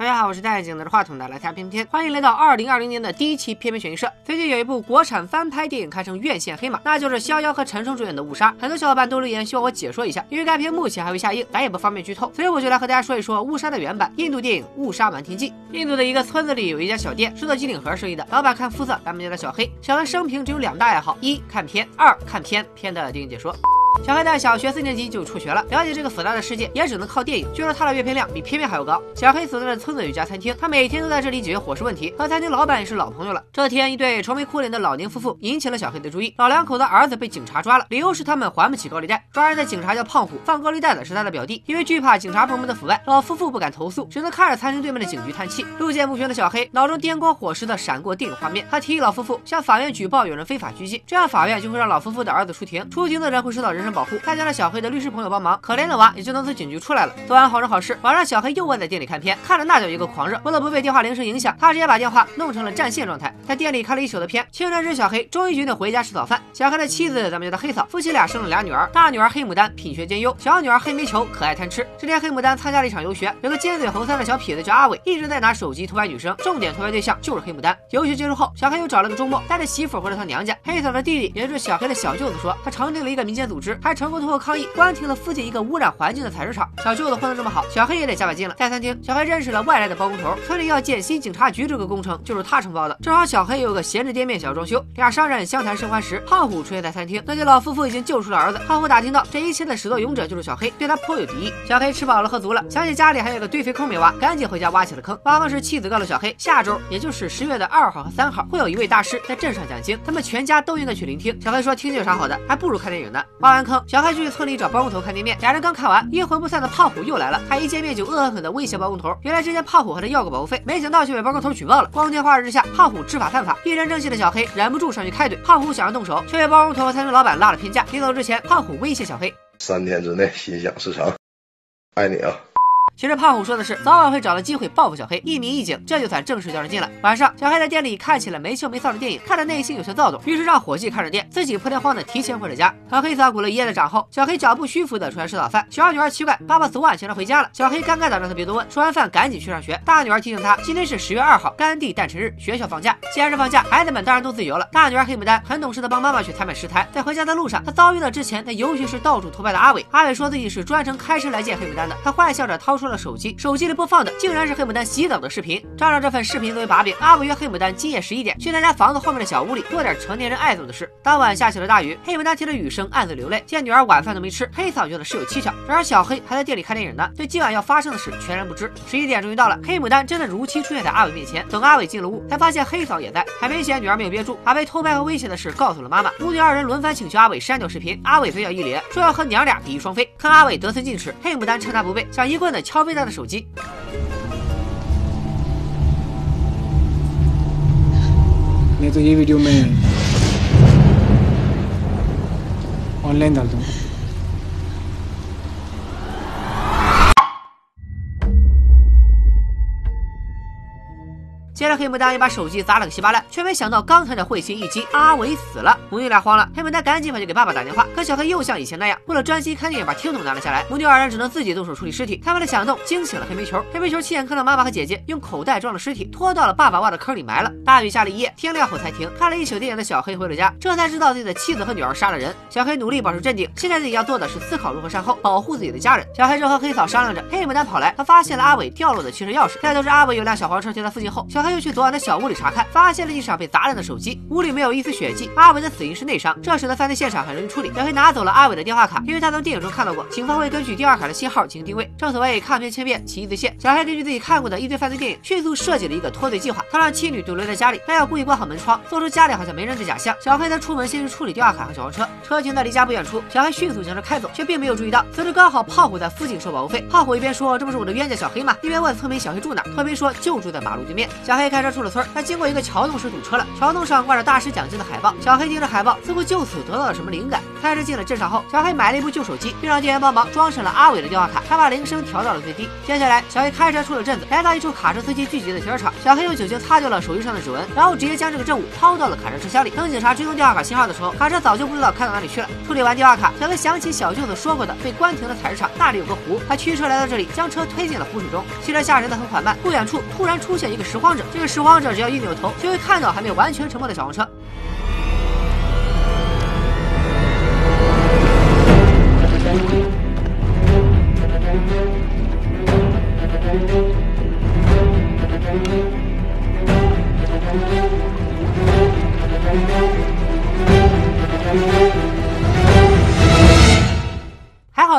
大家好，我是戴眼镜拿着话筒的来看片片，欢迎来到二零二零年的第一期片片选映社。最近有一部国产翻拍电影堪称院线黑马，那就是逍遥和陈冲主演的《误杀》。很多小伙伴都留言希望我解说一下，因为该片目前还未下映，咱也不方便剧透，所以我就来和大家说一说《误杀》的原版印度电影《误杀瞒天记》。印度的一个村子里有一家小店，是做机顶盒生意的，老板看肤色，咱们叫他小黑。小黑生平只有两大爱好：一看片，二看片片的电影解说。小黑在小学四年级就辍学了，了解这个复杂的世界也只能靠电影。据说他的阅片量比片片还要高。小黑所在的村子有家餐厅，他每天都在这里解决伙食问题，和餐厅老板也是老朋友了。这天，一对愁眉苦脸的老年夫妇引起了小黑的注意。老两口的儿子被警察抓了，理由是他们还不起高利贷。抓人的警察叫胖虎，放高利贷的是他的表弟。因为惧怕警察部门的腐败，老夫妇不敢投诉，只能看着餐厅对面的警局叹气。路见不平的小黑脑中电光火石的闪过电影画面，他提议老夫妇向法院举报有人非法拘禁，这样法院就会让老夫妇的儿子出庭，出庭的人会受到人人身保护。再加上小黑的律师朋友帮忙，可怜的娃也就能从警局出来了。做完好人好事，晚上小黑又窝在店里看片，看着那叫一个狂热。为了不被电话铃声影响，他直接把电话弄成了占线状态，在店里看了一宿的片。清晨时，小黑终于决定回家吃早饭。小黑的妻子咱们叫她黑嫂，夫妻俩生了俩女儿，大女儿黑牡丹品学兼优，小女儿黑煤球可爱贪吃。这天黑牡丹参加了一场游学，有个尖嘴猴腮的小痞子叫阿伟，一直在拿手机偷拍女生，重点偷拍对象就是黑牡丹。游学结束后，小黑又找了个周末，带着媳妇回了他娘家。黑嫂的弟弟，也就是小黑的小舅子说，他成立了一个民间组织，还成功通过抗议关停了。附近一个污染环境的采石场，小舅子混得这么好，小黑也得加把劲了。在餐厅，小黑认识了外来的包工头，村里要建新警察局，这个工程就是他承包的。正好小黑有个闲置店面想要装修，俩商人相谈甚欢时，胖虎出现在餐厅。那对老夫妇已经救出了儿子。胖虎打听到这一切的始作俑者就是小黑，对他颇有敌意。小黑吃饱了喝足了，想起家里还有个堆肥坑没挖，赶紧回家挖起了坑。挖坑时，妻子告诉小黑，下周也就是十月的二号和三号，会有一位大师在镇上讲经，他们全家都应该去聆听。小黑说，听听有啥好的，还不如看电影呢。挖完坑，小黑就去村里找包工头看店面，俩人刚看完。阴魂不散的胖虎又来了，他一见面就恶狠狠地威胁包工头。原来之前胖虎和他要过保护费，没想到却被包工头举报了。光天化日之下，胖虎知法犯法，一身正气的小黑忍不住上去开怼。胖虎想要动手，却被包工头和餐厅老板拉了偏架。临走之前，胖虎威胁小黑：三天之内心想事成，爱你啊！其实胖虎说的是早晚会找到机会报复小黑，一鸣一警，这就算正式较上劲了。晚上，小黑在店里看起了没羞没臊的电影，看得内心有些躁动，于是让伙计看着店，自己破天荒的提前回了家。和黑嫂鼓了一夜的掌后，小黑脚步虚浮的出来吃早饭。小女儿奇怪，爸爸昨晚请她回家了。小黑尴尬的让她别多问，吃完饭赶紧去上学。大女儿提醒他，今天是十月二号，甘地诞辰日，学校放假。既然是放假，孩子们当然都自由了。大女儿黑牡丹很懂事的帮妈妈去采买食材，在回家的路上，她遭遇了之前在游学时到处偷拍的阿伟。阿伟说自己是专程开车来见黑牡丹的，他坏笑着掏出了了手机，手机里。播放的竟然是黑牡丹洗澡的视频，仗着这份视频作为把柄，阿伟约黑牡丹今夜十一点去他家房子后面的小屋里做点成年人爱做的事。当晚下起了大雨，黑牡丹听着雨声暗自流泪。见女儿晚饭都没吃，黑嫂觉得事有蹊跷。然而小黑还在店里看电影呢，对今晚要发生的事全然不知。十一点终于到了，黑牡丹真的如期出现在阿伟面前。等阿伟进了屋，才发现黑嫂也在，还没嫌女儿没有憋住，把被偷拍和威胁的事告诉了妈妈。母女二人轮番请求阿伟删掉视频，阿伟非要一咧，说要和娘俩比翼双飞。看阿伟得寸进尺，黑牡丹趁他不备，想一棍子敲飞他的手机。मैं तो ये वीडियो में ऑनलाइन डाल दूँगा 接着，黑牡丹也把手机砸了个稀巴烂，却没想到刚才的会心一击，阿伟死了。母女俩慌了，黑牡丹赶紧跑去给爸爸打电话，可小黑又像以前那样，为了专心看电影，把听筒拿了下来。母女二人只能自己动手处理尸体。他们的响动惊醒了黑煤球，黑煤球亲眼看到妈妈和姐姐用口袋装了尸体，拖到了爸爸挖的坑里埋了。大雨下了一夜，天亮后才停。看了一宿电影的小黑回了家，这才知道自己的妻子和女儿杀了人。小黑努力保持镇定，现在自己要做的是思考如何善后，保护自己的家人。小黑正和黑嫂商量着，黑牡丹跑来，他发现了阿伟掉落的汽车钥匙。再得知阿伟有辆小黄车停在附近后，小黑又去昨晚的小屋。里查看，发现了地上被砸烂的手机，屋里没有一丝血迹。阿伟的死因是内伤，这使得犯罪现场很容易处理。小黑拿走了阿伟的电话卡，因为他从电影中看到过，警方会根据电话卡的信号进行定位。正所谓看片千遍，其义自现。小黑根据自己看过的一堆犯罪电影，迅速设计了一个脱罪计划。他让妻女独留在家里，还要故意关好门窗，做出家里好像没人的假象。小黑则出门先去处理电话卡和小黄车。车停在离家不远处，小黑迅速将车开走，却并没有注意到，此时刚好胖虎在附近收保护费。胖虎一边说这不是我的冤家小黑吗？一边问村民小黑住哪。村民说就住在马路对面。小黑。黑开车出了村，他经过一个桥洞时堵车了，桥洞上挂着大师奖金的海报。小黑盯着海报，似乎就此得到了什么灵感。开车进了镇上后，小黑买了一部旧手机，并让店员帮忙装上了阿伟的电话卡，他把铃声调到了最低。接下来，小黑开车出了镇子，来到一处卡车司机聚集的停车场。小黑用酒精擦掉了手机上的指纹，然后直接将这个证物抛到了卡车车厢里。等警察追踪电话卡信号的时候，卡车早就不知道开到哪里去了。处理完电话卡，小黑想起小舅子说过的被关停的采石场，那里有个湖。他驱车来到这里，将车推进了湖水中。汽车下沉的很缓慢，不远处突然出现一个拾荒者。这个拾荒者只要一扭头，就会看到还没有完全沉没的小黄车。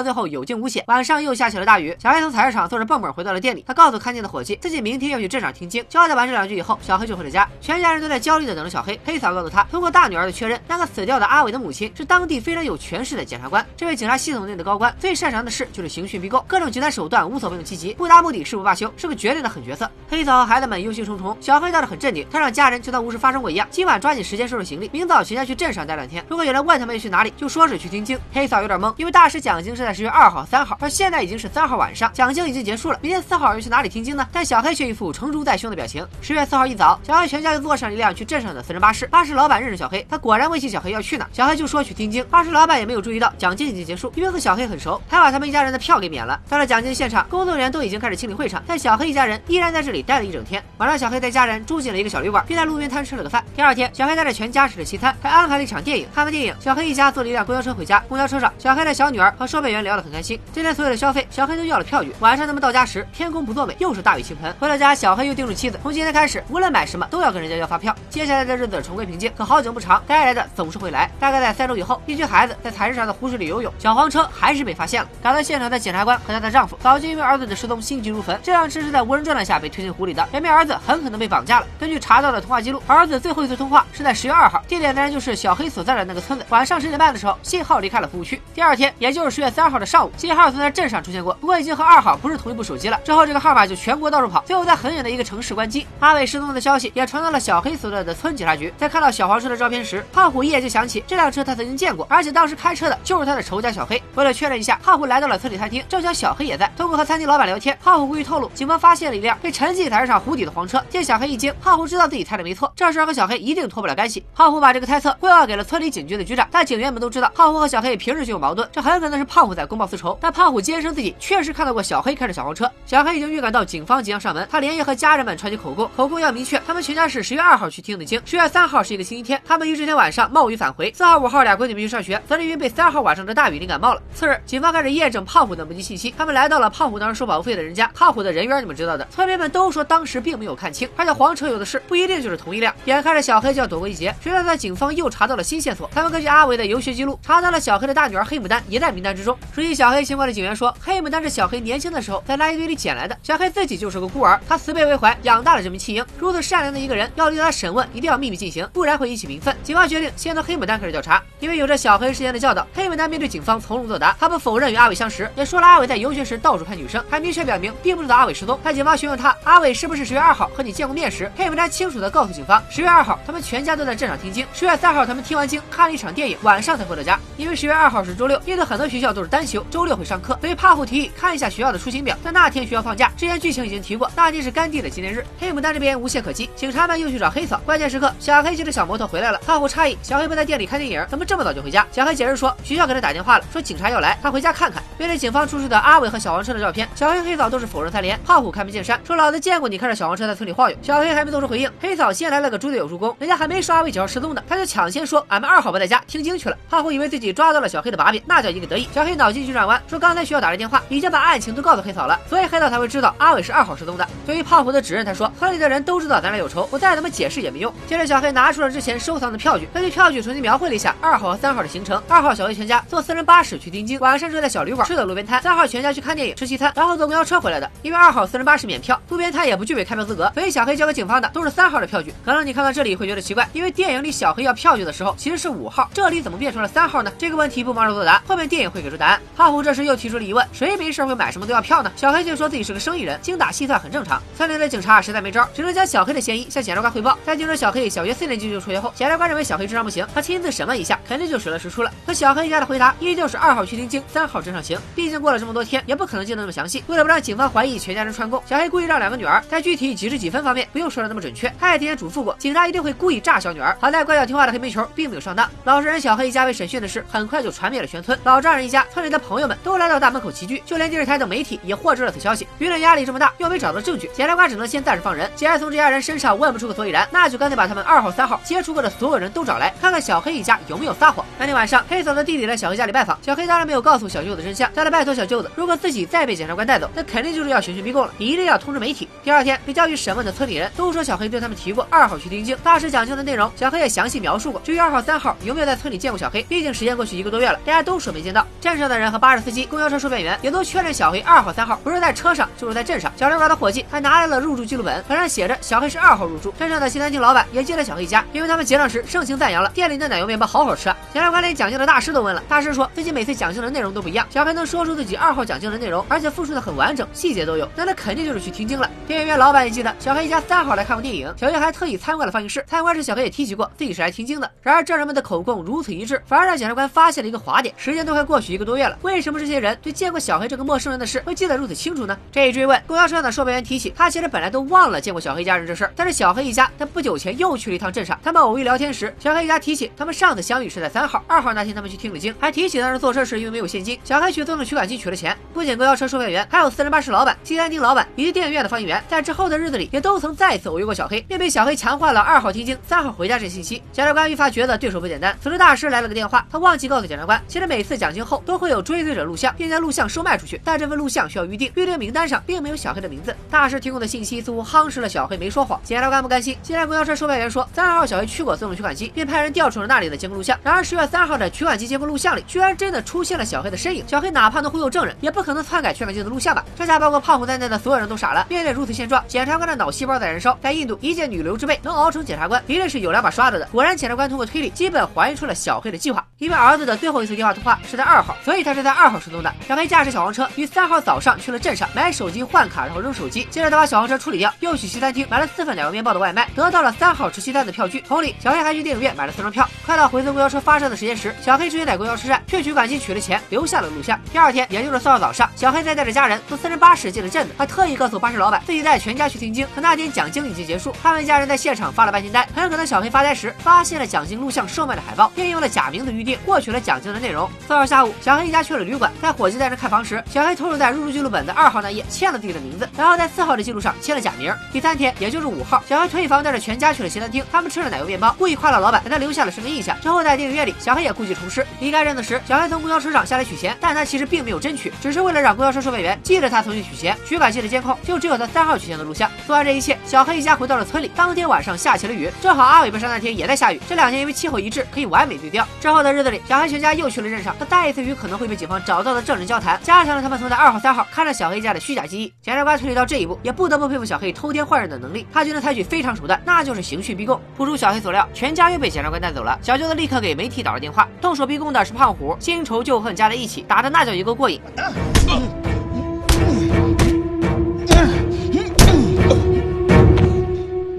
还好最后有惊无险，晚上又下起了大雨。小黑从采石场坐着蹦蹦回到了店里，他告诉看见的伙计，自己明天要去镇上听经。交代完这两句以后，小黑就回了家。全家人都在焦虑的等着小黑。黑嫂告诉他，通过大女儿的确认，那个死掉的阿伟的母亲是当地非常有权势的检察官。这位警察系统内的高官最擅长的事就是刑讯逼供，各种极端手段无所不用其极，不达目的誓不罢休，是个绝对的狠角色。黑嫂和孩子们忧心忡忡，小黑倒是很镇定，他让家人就当无事发生过一样，今晚抓紧时间收拾行李，明早全家去镇上待两天。如果有人问他们要去哪里，就说是去听经。黑嫂有点懵，因为大师讲经是在十月二号。三号，而现在已经是三号晚上，讲经已经结束了。明天四号要去哪里听经呢？但小黑却一副成竹在胸的表情。十月四号一早，小黑全家就坐上了一辆去镇上的私人巴士。巴士老板认识小黑，他果然问起小黑要去哪，小黑就说去听经。巴士老板也没有注意到讲经已经结束，因为和小黑很熟，还把他们一家人的票给免了。到了讲经现场，工作人员都已经开始清理会场，但小黑一家人依然在这里待了一整天。晚上，小黑带家人住进了一个小旅馆，并在路边摊吃了个饭。第二天，小黑带着全家吃了西餐，还安排了一场电影。看完电影，小黑一家坐了一辆公交车回家。公交车上，小黑的小女儿和售员聊得很开心。今天所有的消费。小黑都要了票据。晚上他们到家时，天公不作美，又是大雨倾盆。回到家，小黑又叮嘱妻子，从今天开始，无论买什么都要跟人家要发票。接下来的日子重归平静。可好景不长，该来的总是会来。大概在三周以后，一群孩子在采石场的湖水里游泳，小黄车还是被发现了。赶到现场的检察官和他的丈夫，早就因为儿子的失踪心急如焚。这辆车是在无人状态下被推进湖里的，表明儿子很可能被绑架了。根据查到的通话记录，儿子最后一次通话是在十月二号，地点当然就是小黑所在的那个村子。晚上十点半的时候，信号离开了服务区。第二天，也就是十月三号的上午，信号曾在镇上出现过，不过已经和二号不是同一部手机了。之后这个号码就全国到处跑，最后在很远的一个城市关机。阿伟失踪的消息也传到了小黑所在的村警察局。在看到小黄车的照片时，胖虎一眼就想起这辆车他曾经见过，而且当时开车的就是他的仇家小黑。为了确认一下，胖虎来到了村里餐厅，正巧小黑也在。通过和餐厅老板聊天，胖虎故意透露，警方发现了一辆被沉进采石场湖底的黄车。见小黑一惊，胖虎知道自己猜的没错，这事和小黑一定脱不了干系。胖虎把这个猜测汇报给了村里警局的局长，但警员们都知道胖虎和小黑平时就有矛盾，这很可能是胖虎在公报私仇。但胖虎坚称自己确实看到过小黑开着小黄车。小黑已经预感到警方即将上门，他连夜和家人们传起口供，口供要明确，他们全家是十月二号去听的经，十月三号是一个星期天，他们于这天晚上冒雨返回。四号、五号俩闺女没去上学，泽丽云被三号晚上的大雨淋感冒了。次日，警方开始验证胖虎的目击信息，他们来到了胖虎当时收保护费的人家。胖虎的人缘你们知道的，村民们都说当时并没有看清，而且黄车有的是，不一定就是同一辆。眼看着小黑就要躲过一劫，谁料在警方又查到了新线索。他们根据阿伟的游学记录，查到了小黑的大女儿黑牡丹也在名单之中。熟悉小黑情况的警员说，黑牡丹是小黑年轻的时候在垃圾堆里捡来的。小黑自己就是个孤儿，他慈悲为怀，养大了这名弃婴。如此善良的一个人，要对他审问，一定要秘密进行，不然会引起民愤。警方决定先从黑牡丹开始调查，因为有着小黑事先的教导，黑牡丹面对警方从容作答。他不否认与阿伟相识，也说了阿伟在游学时到处看女生，还明确表明并不知道阿伟失踪。在警方询问他阿伟是不是十月二号和你见过面时，黑牡丹清楚的告诉警方，十月二号他们全家都在镇上听经，十月三号他们听完经看了一场电影，晚上才回到家。因为十月二号是周六，印度很多学校都是单休，周六会上课，所以胖虎提议看一下学校的出勤表，但那天学校放假。之前剧情已经提过，那天是甘地的纪念日。黑牡丹这边无懈可击，警察们又去找黑嫂。关键时刻，小黑骑着小摩托回来了。胖虎诧异，小黑不在店里看电影，怎么这么早就回家？小黑解释说，学校给他打电话了，说警察要来，他回家看看。面对警方出示的阿伟和小黄车的照片，小黑、黑嫂都是否认三连。胖虎开门见山说：“老子见过你开着小黄车在村里晃悠。”小黑还没做出回应，黑嫂先来了个猪队友助攻，人家还没说阿伟几号失踪呢，他就抢先说：“俺们二号不在家，听经去了。”胖虎以为自己抓到了小黑的把柄，那叫一个得意。小黑脑筋急转弯，说刚才学校打来电话，已经把案情都告诉黑嫂了，所以黑嫂才会知道阿伟是二号失踪的。对于胖虎的指认，他说：“村里的人都知道咱俩有仇，我再怎么解释也没用。”接着，小黑拿出了之前收藏的票据，根据票据重新描绘了一下二号和三号的行程。二号小黑全家坐私人巴士去丁京，晚上住在小旅馆，吃的路边摊；三号全家去看电影吃西餐，然后坐公交车回来的。因为二号私人巴士免票，路边摊也不具备开票资格，所以小黑交给警方的都是三号的票据。可能你看到这里会觉得奇怪，因为电影里小黑要票据的时候其实是五号，这里怎么变成了三号呢？这个问题不忙着作答，后面电影会给出答案。胖虎这时又提出了疑问：谁没事会买什么都要票呢？小黑就说自己是个生意人，精打细算很正常。村里的警察实在没招，只能将小黑的嫌疑向检察官汇报。在经知小黑小学四年级就辍学后，检察官认为小黑智商不行，他亲自审问一下，肯定就水落石出了。可小黑一家的回答依旧是二号去听经，三号镇上行。毕竟过了这么多天，也不可能记得那么详细。为了不让警方怀疑全家人串供，小黑故意让两个女儿在具体几时几分方面不用说的那么准确。他也提前嘱咐过，警察一定会故意诈小女儿。好在乖巧听话的黑煤球并没有上当。老实人小黑一家被审讯的事很快就传遍了全村，老丈人一家、村里的朋友们都来到大门口齐聚，就连电视台等媒体也获知了此消息。舆论压力这么大，又没找到证据，检察官只能先暂时放人。既然从这家人身上问不出个所以然，那就干脆把他们二号、三号接触过的所有人都找来，看看小黑一家有没有撒谎。那天晚上，黑嫂的弟弟来小黑家里拜访，小黑当然没有告诉小舅子真相，他拜托小舅子，如果自己再被检察官带走，那肯定就是要刑讯逼供了，一定要通知媒体。第二天，被叫去审问的村里人都说小黑对他们提过二号去听经，大师讲经的内容，小黑也详细描述过。至于二号、三号有没有在村里见过小黑，毕竟时间过去一个多月了，大家都说没见到。镇上的人和巴士司机、公交车售票员也都确认小黑二号、三号不是在车上，就是在镇上。小旅馆的伙计还拿来了入住记录本，本上写着小黑是二号入住。镇上的西餐厅老板也进了小黑一家，因为他们结账时盛情赞扬了店里的奶油面包好好吃啊。检察官连讲经的大师都问了，大师说自己每次讲经的内容都不一样，小黑能说出自己二号讲经的内容，而且复述的很完整，细节都有，那他肯定就是去听经了。电影院老板也记得小黑一家三号来看过电影，小黑还特意参观了放映室。参观时，小黑也提起过自己是来听经的。然而证人们的口供如此一致，反而让检察官发现了一个滑点。时间都快过去一个多月了，为什么这些人对见过小黑这个陌生人的事会记得如此清楚呢？这一追问，公交车上的售票员提起，他其实本来都忘了见过小黑家人这事儿，但是小黑一家在不久前又去了一趟镇上。他们偶遇聊天时，小黑一家提起他们上次相遇是在三号、二号那天，他们去听了经，还提起当时坐车时因为没有现金，小黑去自动取款机取了钱。不仅公交车售票员，还有私人巴士老板、西餐厅老板以及电影院的放映员，在之后的日子里也都曾再次偶遇过小黑，并被小黑强化了二号听经、三号回家这信息。检察官愈发觉得对手不简单。此时大师来了个电话，他忘忘记告诉检察官，其实每次讲经后都会有追随者录像，并将录像售卖出去，但这份录像需要预定，预定名单上并没有小黑的名字。大师提供的信息似乎夯实了小黑没说谎。检察官不甘心，既然公交车售票员说三号小黑去过自动取款机，便派人调出了那里的监控录像。然而十月三号的取款机监控录像里，居然真的出现了小黑的身影。小黑哪怕能忽悠证人，也不可能篡改取款机的录像吧？这下包括胖虎在内的所有人都傻了。面对如此现状，检察官的脑细胞在燃烧。在印度，一介女流之辈能熬成检察官，一定是有两把刷子的。果然，检察官通过推理，基本还原出了小黑的计划。因为儿子的最后一次电话通话是在二号，所以他是在二号失踪的。小黑驾驶小黄车于三号早上去了镇上买手机换卡，然后扔手机。接着他把小黄车处理掉，又去西餐厅买了四份奶油面包的外卖，得到了三号吃西餐的票据。同理，小黑还去电影院买了四张票。快到回村公交车发车的时间时，小黑直接在公交车站去取款机取了钱，留下了录像。第二天，也就是四号早上，小黑再带着家人坐私人巴士进了镇子。还特意告诉巴士老板自己带全家去听经，可那天讲经已经结束，他们一家人在现场发了半天呆。很可能小黑发呆时发现了讲经录像售卖的海报，并用了假名字预定，获取了讲经的内容。四号下午，小黑一家去了旅馆，在伙计带着看房时，小黑偷偷在入住记录本的二号那页签了自己的名字，然后在四号的记录上签了假名。第三天，也就是五号，小黑退房带着全家去了西餐厅，他们吃了奶油面包，故意夸了老板，给他留下了深刻印象。之后在电影院里，小黑也故技重施，离开镇子时，小黑从公交车上下来取钱，但他其实并没有真取，只是为了让公交车售票员记得他曾经取钱。取款机的监控就只有他三号取钱的录像。做完这一切，小黑一家回到了村里。当天晚上下起了雨，正好阿伟被杀那天也在下雨，这两天因为气候一致，可以完美对调。之后的日子里，小黑全家又去了镇上，他再一次与可能会被警方找到的证人交谈，加强了他们曾在二号、三号看着小黑家的虚假记忆。检察官推理到这一步，也不得不佩服小黑偷天换日的能力。他就能采取非常手段，那就是刑讯逼供。不出小黑所料，全家又被检察官带走了。小舅子立刻给媒体打了电话，动手逼供的是胖虎，新仇旧恨加在一起，打的那叫一个过瘾。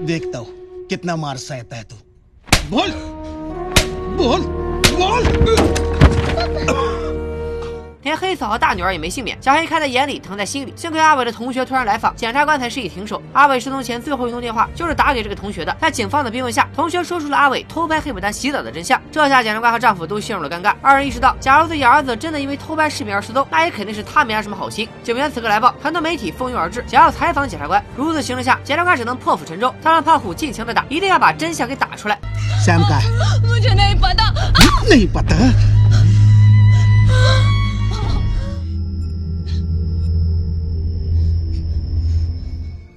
देखता हूँ कितना मार सहता है तू बोल बोल 你爸爸连黑嫂和大女儿也没幸免。小黑看在眼里疼在心里。幸亏阿伟的同学突然来访检察官才示意停手。阿伟失踪前最后一通电话就是打给这个同学的。在警方的逼问下同学说出了阿伟偷拍黑牡丹洗澡的真相。这下检察官和丈夫都陷入了尴尬。二人意识到假如自己儿子真的因为偷拍视频而失踪那也肯定是他没安什么好心。警员此刻来报很多媒体蜂拥而至想要采访检察官。如此形势下检察官只能破釜沉舟他让胖虎尽情的打一定要把真相给打出来。三百我前那一把刀那一把刀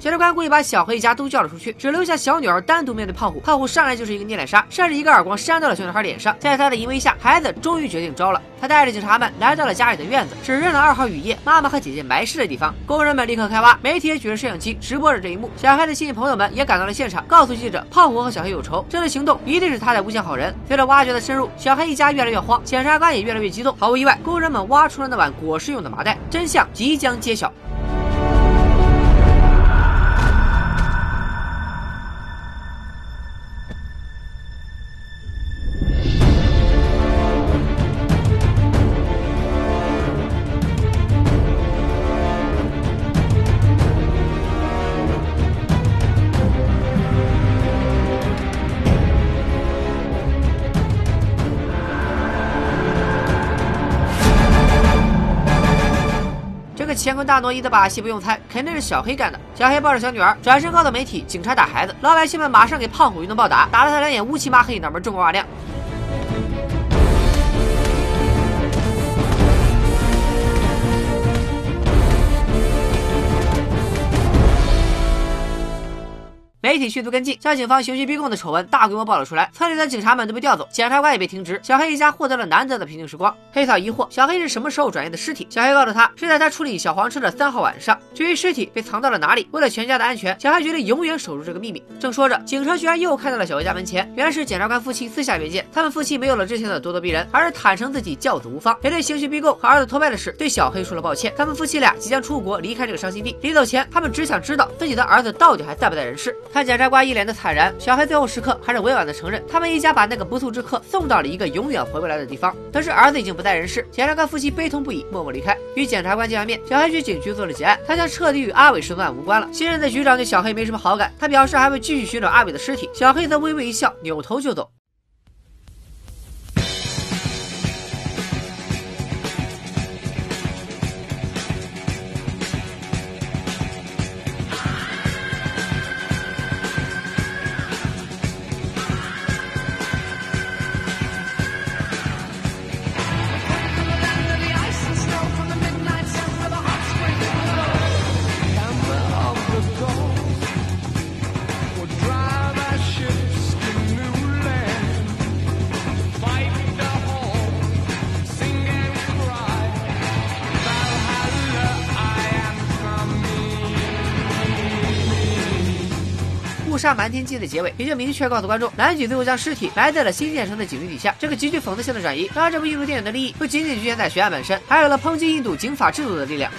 检察官故意把小黑一家都叫了出去，只留下小女儿单独面对胖虎。胖虎上来就是一个捏脸杀，甚至一个耳光扇到了小女孩脸上。在他的淫威下，孩子终于决定招了。他带着警察们来到了家里的院子，指认了二号雨夜妈妈和姐姐埋尸的地方。工人们立刻开挖，媒体也举着摄像机直播着这一幕。小黑的亲戚朋友们也赶到了现场，告诉记者，胖虎和小黑有仇，这次行动一定是他在诬陷好人。随着挖掘的深入，小黑一家越来越慌，检察官也越来越激动。毫无意外，工人们挖出了那碗裹尸用的麻袋，真相即将揭晓。乾坤大挪移的把戏不用猜，肯定是小黑干的。小黑抱着小女儿，转身告诉媒体：“警察打孩子。”老百姓们马上给胖虎一顿暴打，打了他两眼乌漆麻黑，脑门锃光瓦亮。媒体迅速跟进，将警方刑讯逼供的丑闻大规模爆了出来。村里的警察们都被调走，检察官也被停职。小黑一家获得了难得的平静时光。黑嫂疑惑：小黑是什么时候转移的尸体？小黑告诉他，是在他处理小黄车的三号晚上。至于尸体被藏到了哪里，为了全家的安全，小黑决定永远守住这个秘密。正说着，警车居然又开到了小黑家门前。原来是检察官夫妻私下约见，他们夫妻没有了之前的咄咄逼人，而是坦诚自己教子无方，也对刑讯逼供和儿子拖拍的事对小黑说了抱歉。他们夫妻俩即将出国离开这个伤心地，临走前，他们只想知道自己的儿子到底还在不在人世。看检察官一脸的。惨然，小黑最后时刻还是委婉的承认，他们一家把那个不速之客送到了一个永远回不来的地方。得知儿子已经不在人世，检察官夫妻悲痛不已，默默离开。与检察官见完面，小黑去警局做了结案，他将彻底与阿伟失踪案无关了。新任的局长对小黑没什么好感，他表示还会继续寻找阿伟的尸体。小黑则微微一笑，扭头就走。《瞒天记》的结尾也就明确告诉观众，男主最后将尸体埋在了新建成的警局底下。这个极具讽刺性的转移，让这部印度电影的利益不仅仅局限在悬案本身，还有了抨击印度警法制度的力量。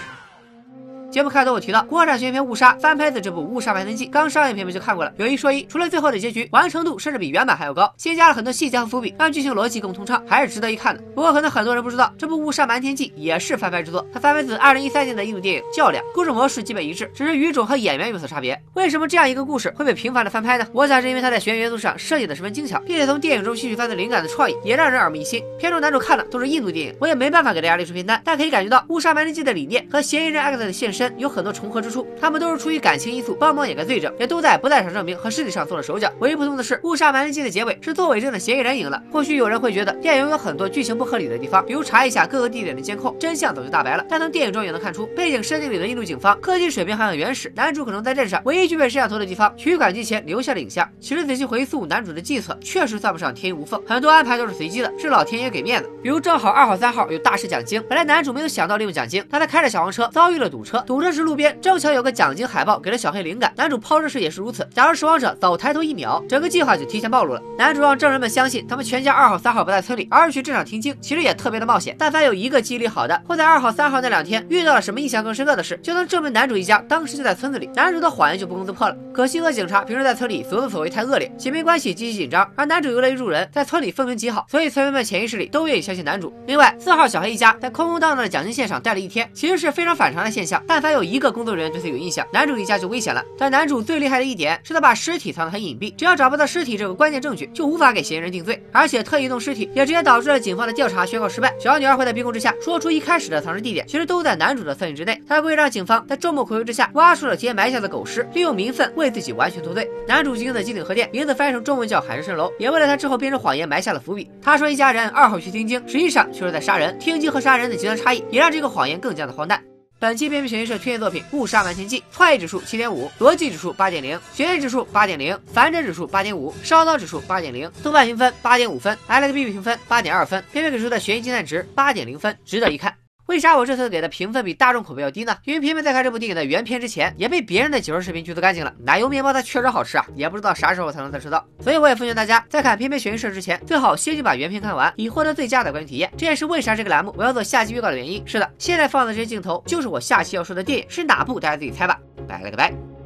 节目开头我提到，国产悬疑片《误杀》翻拍的这部《误杀瞒天记》，刚上映片尾就看过了。有一说一，除了最后的结局完成度甚至比原版还要高，新加了很多细节和伏笔，让剧情逻辑更通畅，还是值得一看的。不过可能很多人不知道，这部《误杀瞒天记》也是翻拍之作，它翻拍自2013年的印度电影《较量》，故事模式基本一致，只是语种和演员有所差别。为什么这样一个故事会被频繁的翻拍呢？我想是因为它在悬疑元素上设计的十分精巧，并且从电影中吸取犯罪灵感的创意也让人耳目一新。片中男主看的都是印度电影，我也没办法给大家列出片单，但可以感觉到《误杀瞒天记》的理念和嫌疑人 X 的现实身有很多重合之处，他们都是出于感情因素帮忙掩盖罪证，也都在不在场证明和尸体上做了手脚。唯一不同的是，《误杀瞒人记》的结尾是作伪证的嫌疑人赢了。或许有人会觉得电影有很多剧情不合理的地方，比如查一下各个地点的监控，真相早就大白了。但从电影中也能看出，背景设定里的印度警方科技水平还很原始，男主可能在镇上唯一具备摄像头的地方取款机前留下了影像。其实仔细回溯男主的计策，确实算不上天衣无缝，很多安排都是随机的，是老天爷给面子。比如正好二号、三号有大事奖金，本来男主没有想到利用奖金，但他开着小黄车遭遇了堵车，堵车时路边正巧有个奖金海报，给了小黑灵感。男主抛尸时也是如此，假如守望者早抬头一秒，整个计划就提前暴露了。男主让证人们相信他们全家二号、三号不在村里，而是去镇上听经，其实也特别的冒险。但凡有一个记忆力好的，或在二号、三号那两天遇到了什么印象更深刻的事，就能证明男主一家当时就在村子里，男主的谎言就不攻自破了。可惜和警察平时在村里所作所为太恶劣，警民关系极其紧张，而男主又乐于助人，在村里风评极好，所以村民们潜意识里都愿意相信男主。另外，四号小黑一家在空空荡荡的奖金线上待了一天，其实是非常反常的现象。但但凡有一个工作人员对他有印象，男主一家就危险了。但男主最厉害的一点是他把尸体藏得很隐蔽，只要找不到尸体这个关键证据，就无法给嫌疑人定罪。而且特意弄尸体，也直接导致了警方的调查宣告失败。小女儿会在逼供之下说出一开始的藏尸地点，其实都在男主的策应之内。他故意让警方在众目睽睽之下挖出了提前埋下的狗尸，利用名分为自己完全脱罪。男主经营的金鼎贺店名字翻译成中文叫海市蜃楼，也为了他之后编织谎言埋下了伏笔。他说一家人二号去听经，实际上却是在杀人。听经和杀人的极端差异，也让这个谎言更加的荒诞。本期片片悬疑社推荐作品《误杀瞒天记》，创意指数七点五，逻辑指数八点零，悬疑指数八点零，反转指数八点五，烧脑指数八点零，豆瓣评分八点五分，IMDB 评分八点二分，片片给出的悬疑惊叹值八点零分，值得一看。为啥我这次给的评分比大众口碑要低呢？因为偏偏在看这部电影的原片之前，也被别人的解说视频剧透干净了。奶油面包它确实好吃啊，也不知道啥时候才能再吃到。所以我也奉劝大家，在看偏偏悬疑社之前，最好先去把原片看完，以获得最佳的观影体验。这也是为啥这个栏目我要做下期预告的原因。是的，现在放的这些镜头，就是我下期要说的电影是哪部，大家自己猜吧。拜了个拜。